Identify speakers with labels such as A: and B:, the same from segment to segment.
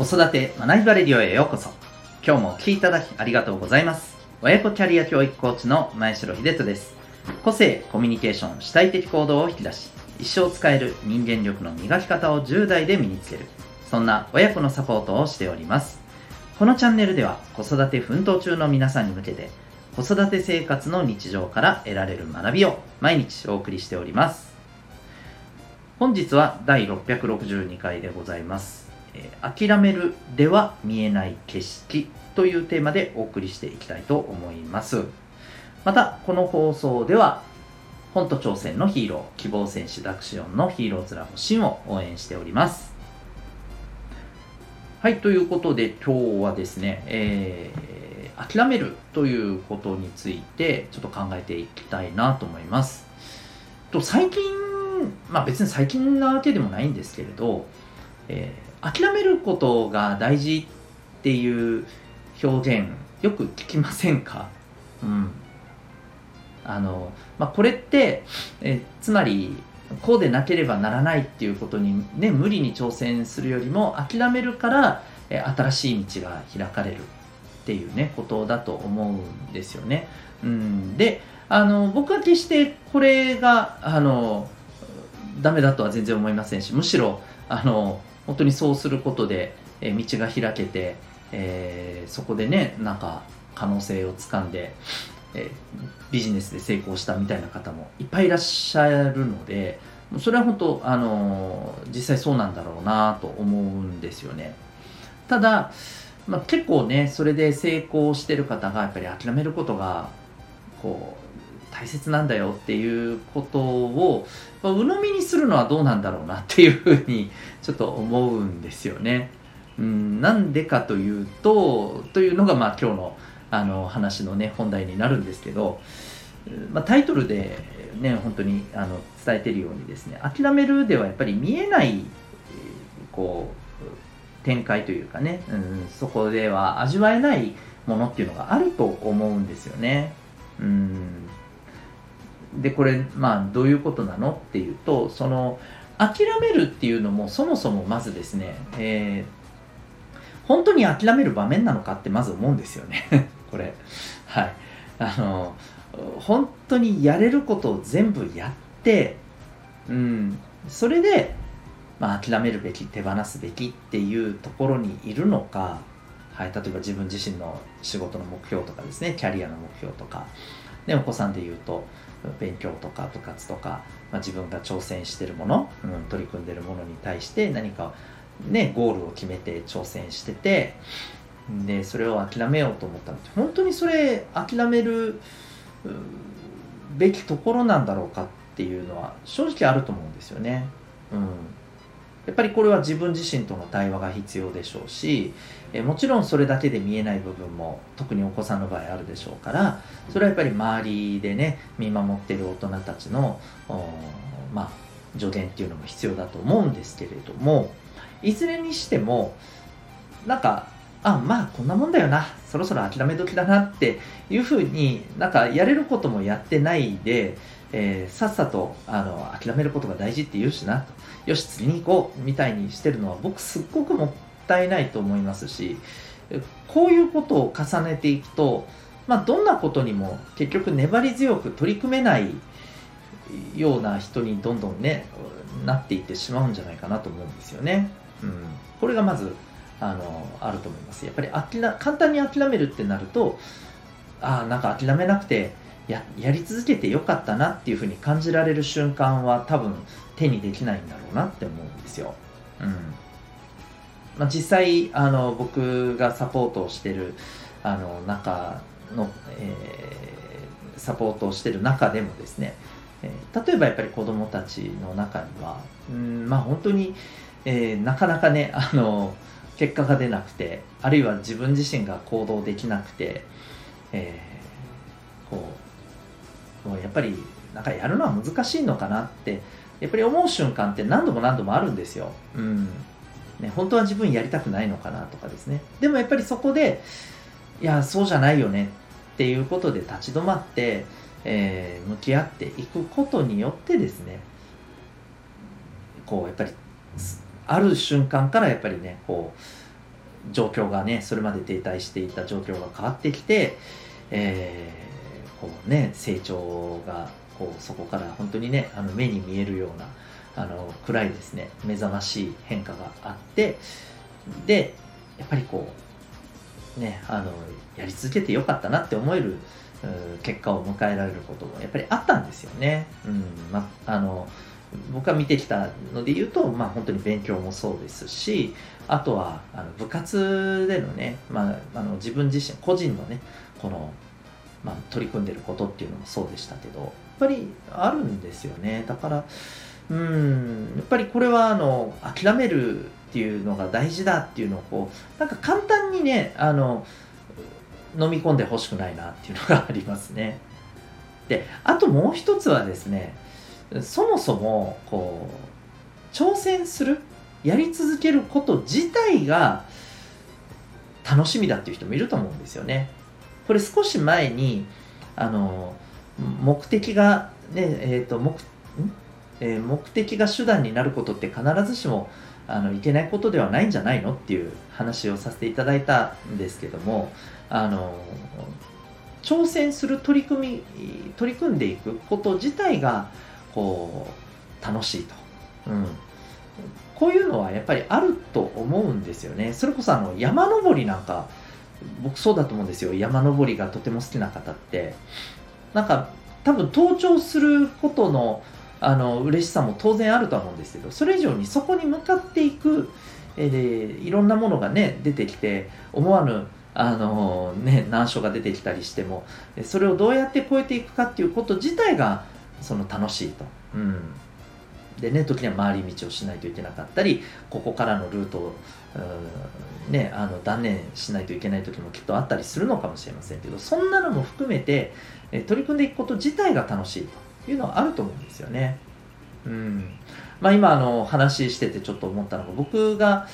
A: 子育て学びバレディオへようこそ。今日もお聴きいただきありがとうございます。親子キャリア教育コーチの前城秀人です。個性コミュニケーション主体的行動を引き出し一生使える人間力の磨き方を10代で身につける。そんな親子のサポートをしております。このチャンネルでは子育て奮闘中の皆さんに向けて子育て生活の日常から得られる学びを毎日お送りしております。本日は第662回でございます、諦めるでは見えない景色というテーマでお送りしていきたいと思います。またこの放送では本と挑戦のヒーロー希望戦士ダクシオンのヒーローズラボシンを応援しております。はいということで今日はですね、えー、諦めるということについてちょっと考えていきたいなと思います。と最近まあ別に最近なわけでもないんですけれど、えー諦めることが大事っていう表現よく聞きませんか？うん。あの、まあ、これってえつまりこうでなければならないっていうことにね無理に挑戦するよりも諦めるからえ新しい道が開かれるっていうねことだと思うんですよね。うん、であの僕は決してこれがあのダメだとは全然思いませんしむしろあの本当にそうすることで、え道が開けて、えー、そこでねなんか可能性をつかんで、えビジネスで成功したみたいな方もいっぱいいらっしゃるのでそれは本当あの実際そうなんだろうなと思うんですよね。ただ、まあ、結構ねそれで成功してる方がやっぱり諦めることがこう大切なんだよっていうことを、まあ、鵜呑みにするのはどうなんだろうなっていうふうにちょっと思うんですよね。うん、なんでかというとというのがまあ今日のあの話のね本題になるんですけど、まあ、タイトルでね本当にあの伝えてるようにですね諦めるではやっぱり見えないこう展開というかね、うん、そこでは味わえないものっていうのがあると思うんですよね。うんでこれまあどういうことなのっていうとその諦めるっていうのもそもそもまずですね、えー、本当に諦める場面なのかってまず思うんですよね。これ。はい。あの本当にやれることを全部やってうん。それで、まあ、諦めるべき手放すべきっていうところにいるのか、はい、例えば自分自身の仕事の目標とかですねキャリアの目標とか。でお子さんで言うと勉強とか部活とか、まあ、自分が挑戦してるもの、うん、取り組んでるものに対して何かねゴールを決めて挑戦しててでそれを諦めようと思ったのって本当にそれ諦めるべきところなんだろうかっていうのは正直あると思うんですよね。うんやっぱりこれは自分自身との対話が必要でしょうしえもちろんそれだけで見えない部分も特にお子さんの場合あるでしょうからそれはやっぱり周りでね見守ってる大人たちのまあ助言っていうのも必要だと思うんですけれどもいずれにしてもなんかあまあこんなもんだよな。そろそろ諦め時だなっていうふうになんかやれることもやってないで、えー、さっさとあの諦めることが大事って言うしな。とよし次に行こうみたいにしてるのは僕すっごくもったいないと思いますしこういうことを重ねていくと、まあ、どんなことにも結局粘り強く取り組めないような人にどんどんねなっていってしまうんじゃないかなと思うんですよね。うん、これがまずあのあると思います。やっぱり諦簡単に諦めるってなるとああなんか諦めなくてややり続けてよかったなっていうふうに感じられる瞬間は多分手にできないんだろうなって思うんですよ。うんまあ、実際あの僕がサポートをしてるあの中の、えー、サポートをしてる中でもですね、えー、例えばやっぱり子どもたちの中にはうんまあ本当に、えー、なかなかねあの結果が出なくてあるいは自分自身が行動できなくて、えー、こうもうやっぱりなんかやるのは難しいのかなってやっぱり思う瞬間って何度も何度もあるんですよ。うんね、本当は自分やりたくないのかなとかですね。でもやっぱりそこで、いや、そうじゃないよねっていうことで立ち止まって、えー、向き合っていくことによってですね、こう、やっぱり、ある瞬間からやっぱりね、こう状況がねそれまで停滞していた状況が変わってきて、えー、こうね成長がこうそこから本当にねあの目に見えるようなあの暗いですね目覚ましい変化があってでやっぱりこうねあのやり続けてよかったなって思える結果を迎えられることもやっぱりあったんですよね。うんまあの僕が見てきたので言うと、まあ、本当に勉強もそうですしあとはあの部活でのね、まあ、あの自分自身個人のねこの、まあ、取り組んでることっていうのもそうでしたけどやっぱりあるんですよね。だからうんやっぱりこれはあの諦めるっていうのが大事だっていうのをこうなんか簡単にねあの飲み込んでほしくないなっていうのがありますね。であともう一つはですねそもそもこう挑戦するやり続けること自体が楽しみだっていう人もいると思うんですよね。これ少し前にあの目的がねえっ、ー、と目えー、目的が手段になることって必ずしもあのいけないことではないんじゃないのっていう話をさせていただいたんですけどもあの挑戦する取り組み取り組んでいくこと自体がこう楽しいと、うん、こういうのはやっぱりあると思うんですよね。それこそあの山登りなんか僕そうだと思うんですよ。山登りがとても好きな方って。なんか多分登頂することのあの嬉しさも当然あるとは思うんですけどそれ以上にそこに向かっていく、えー、いろんなものがね出てきて思わぬあのね難所が出てきたりしてもそれをどうやって越えていくかっていうこと自体がその楽しいと。うんでね、時には回り道をしないといけなかったりここからのルートを、ね、あの断念しないといけない時もきっとあったりするのかもしれませんけどそんなのも含めて取り組んでいくこと自体が楽しいというのはあると思うんですよね。うんまあ、今あの話しててちょっと思ったのが僕が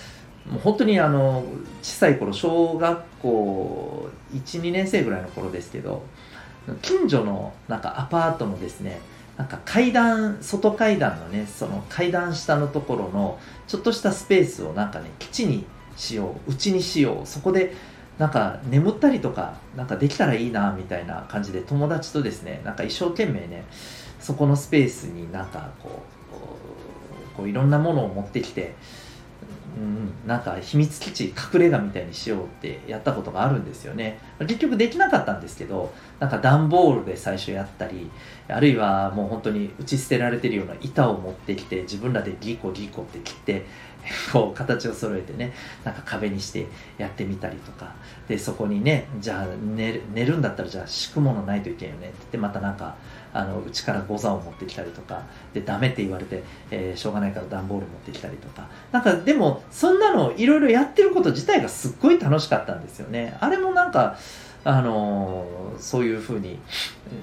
A: もう本当にあの小さい頃小学校12年生ぐらいの頃ですけど近所のなんかアパートのですねなんか階段外階段のねその階段下のところのちょっとしたスペースをなんかね基地にしよううちにしようそこでなんか眠ったりとかなんかできたらいいなみたいな感じで友達とですねなんか一生懸命ねそこのスペースになんかこうこういろんなものを持ってきて、なんか秘密基地隠れ家みたいにしようってやったことがあるんですよね。結局できなかったんですけどなんか段ボールで最初やったりあるいはもう本当に打ち捨てられてるような板を持ってきて自分らでギコギコって切って こう形を揃えてねなんか壁にしてやってみたりとか。でそこにねじゃあ寝寝るんだったらじゃあ敷くものないといけんよね。って言ってまたなんかあのうちからゴザを持ってきたりとか。でダメって言われて、えー、しょうがないから段ボール持ってきたりとか。なんかでもそんなのいろいろやってること自体がすっごい楽しかったんですよね。あれもなんかあのー、そういうふうに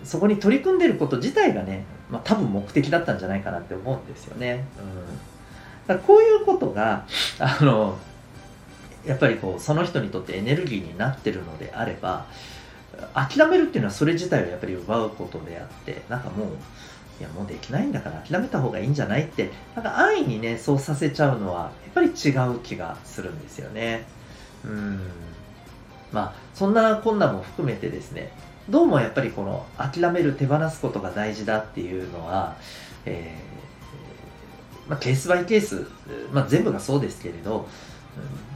A: そこに取り組んでること自体がね、まあ、多分目的だったんじゃないかなって思うんですよね。うん、だこういうことがあのやっぱりこうその人にとってエネルギーになってるのであれば諦めるっていうのはそれ自体をやっぱり奪うことであってなんかもういやもうできないんだから諦めた方がいいんじゃないってなんか安易にねそうさせちゃうのはやっぱり違う気がするんですよね。うん。まあそんな困難も含めてですねどうもやっぱりこの諦める手放すことが大事だっていうのは、えーまあ、ケースバイケース、まあ、全部がそうですけれど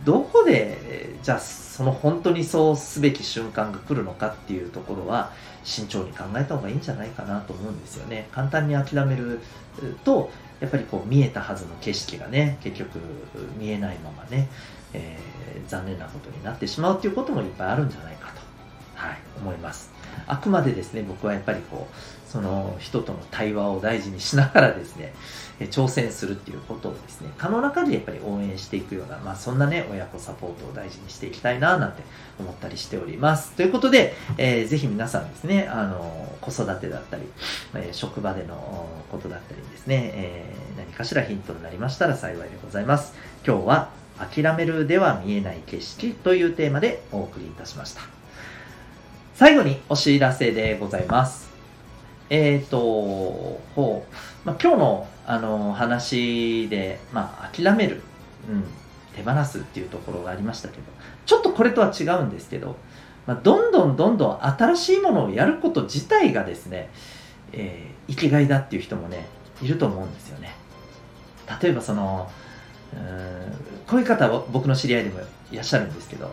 A: どこでじゃあその本当にそうすべき瞬間が来るのかっていうところは慎重に考えた方がいいんじゃないかなと思うんですよね。簡単に諦めるとやっぱりこう見えたはずの景色がね結局見えないままね、えー、残念なことになってしまうっていうこともいっぱいあるんじゃないかと、はい、思いますあくまでですね僕はやっぱりこうその人との対話を大事にしながらですね挑戦するっていうことをですね、可能な限りやっぱり応援していくような、まあそんなね、親子サポートを大事にしていきたいななんて思ったりしております。ということで、えー、ぜひ皆さんですね、あの、子育てだったり、え、職場でのことだったりですね、えー、何かしらヒントになりましたら幸いでございます。今日は諦めるでは見えない景色というテーマでお送りいたしました。最後にお知らせでございます。えっ、ー、と、ほう、まあ、今日のあの話で、まあ、諦める、うん、手放すっていうところがありましたけど。ちょっとこれとは違うんですけど、まあ、どんどんどんどん新しいものをやること自体がですね、えー、生きがいだっていう人もねいると思うんですよね。例えばそのうんこういう方は僕の知り合いでもいらっしゃるんですけど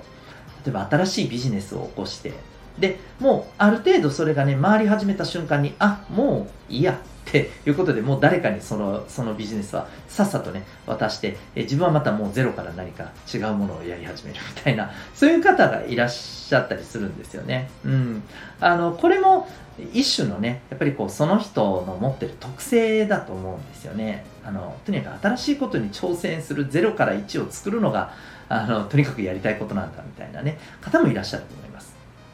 A: 例えば新しいビジネスを起こしてでもうある程度それがね回り始めた瞬間にあもういいやっていうことでもう誰かにそのそのビジネスはさっさとね渡してえ自分はまたもうゼロから何か違うものをやり始めるみたいなそういう方がいらっしゃったりするんですよね。うん、あのこれも一種のねやっぱりこうその人の持ってる特性だと思うんですよね。あのとにかく新しいことに挑戦する0から1を作るのがあのとにかくやりたいことなんだみたいなね方もいらっしゃると思います。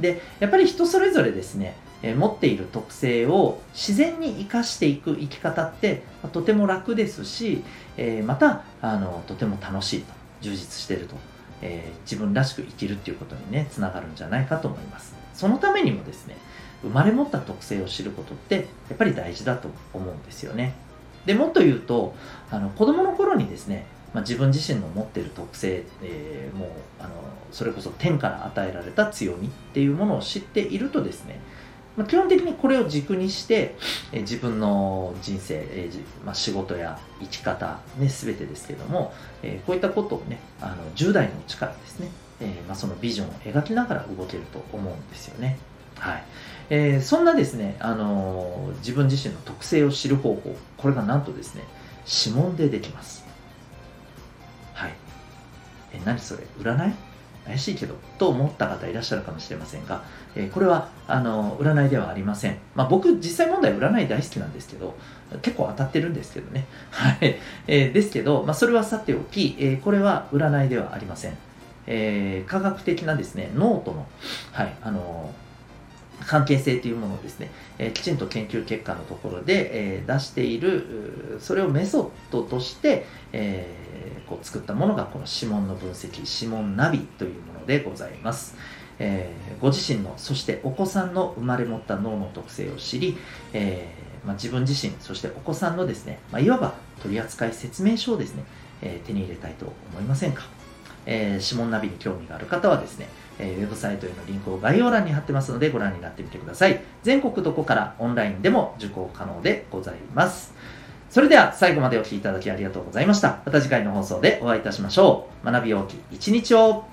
A: でやっぱり人それぞれですね。持っている特性を自然に生かしていく生き方って、とても楽ですし、えまたあのとても楽しいと充実していると、え自分らしく生きるっていうことにねつながるんじゃないかと思います。そのためにもですね生まれ持った特性を知ることってやっぱり大事だと思うんですよね。でもっと言うとあの子供の頃にですねまあ、自分自身の持っている特性、えー、もうあのそれこそ天から与えられた強みっていうものを知っているとですねまあ、基本的にこれを軸にして、えー、自分の人生、えーまあ、仕事や生き方、ね、全てですけども、えー、こういったことをねあの10代のうちからですね、えーまあ、そのビジョンを描きながら動けると思うんですよね。はいえー、そんなですね、あのー、自分自身の特性を知る方法、これがなんとですね、指紋でできます。え、何それ？占い？怪しいけどと思った方いらっしゃるかもしれませんが、え、これはあの占いではありません、まあ、僕実際問題占い大好きなんですけど結構当たってるんですけどね。はい、えー、ですけど、まあ、それはさておき、え、これは占いではありません、え科学的なですねノートの、はいあの関係性というものをですね、え、きちんと研究結果のところで、え、出しているそれをメソッドとして、え、こう作ったものがこの指紋の分析指紋ナビというものでございます、えご自身のそしてお子さんの生まれ持った脳の特性を知り、えまあ、自分自身そしてお子さんのですね、まあ、いわば取扱説明書をですね、え手に入れたいと思いませんか、えー指紋ナビに興味がある方はですねえウェブサイトへのリンクを概要欄に貼ってますのでご覧になってみてください。全国どこからオンラインでも受講可能でございます。それでは最後までお聴きいただきありがとうございました。また次回の放送でお会いいたしましょう。学び大きい一日を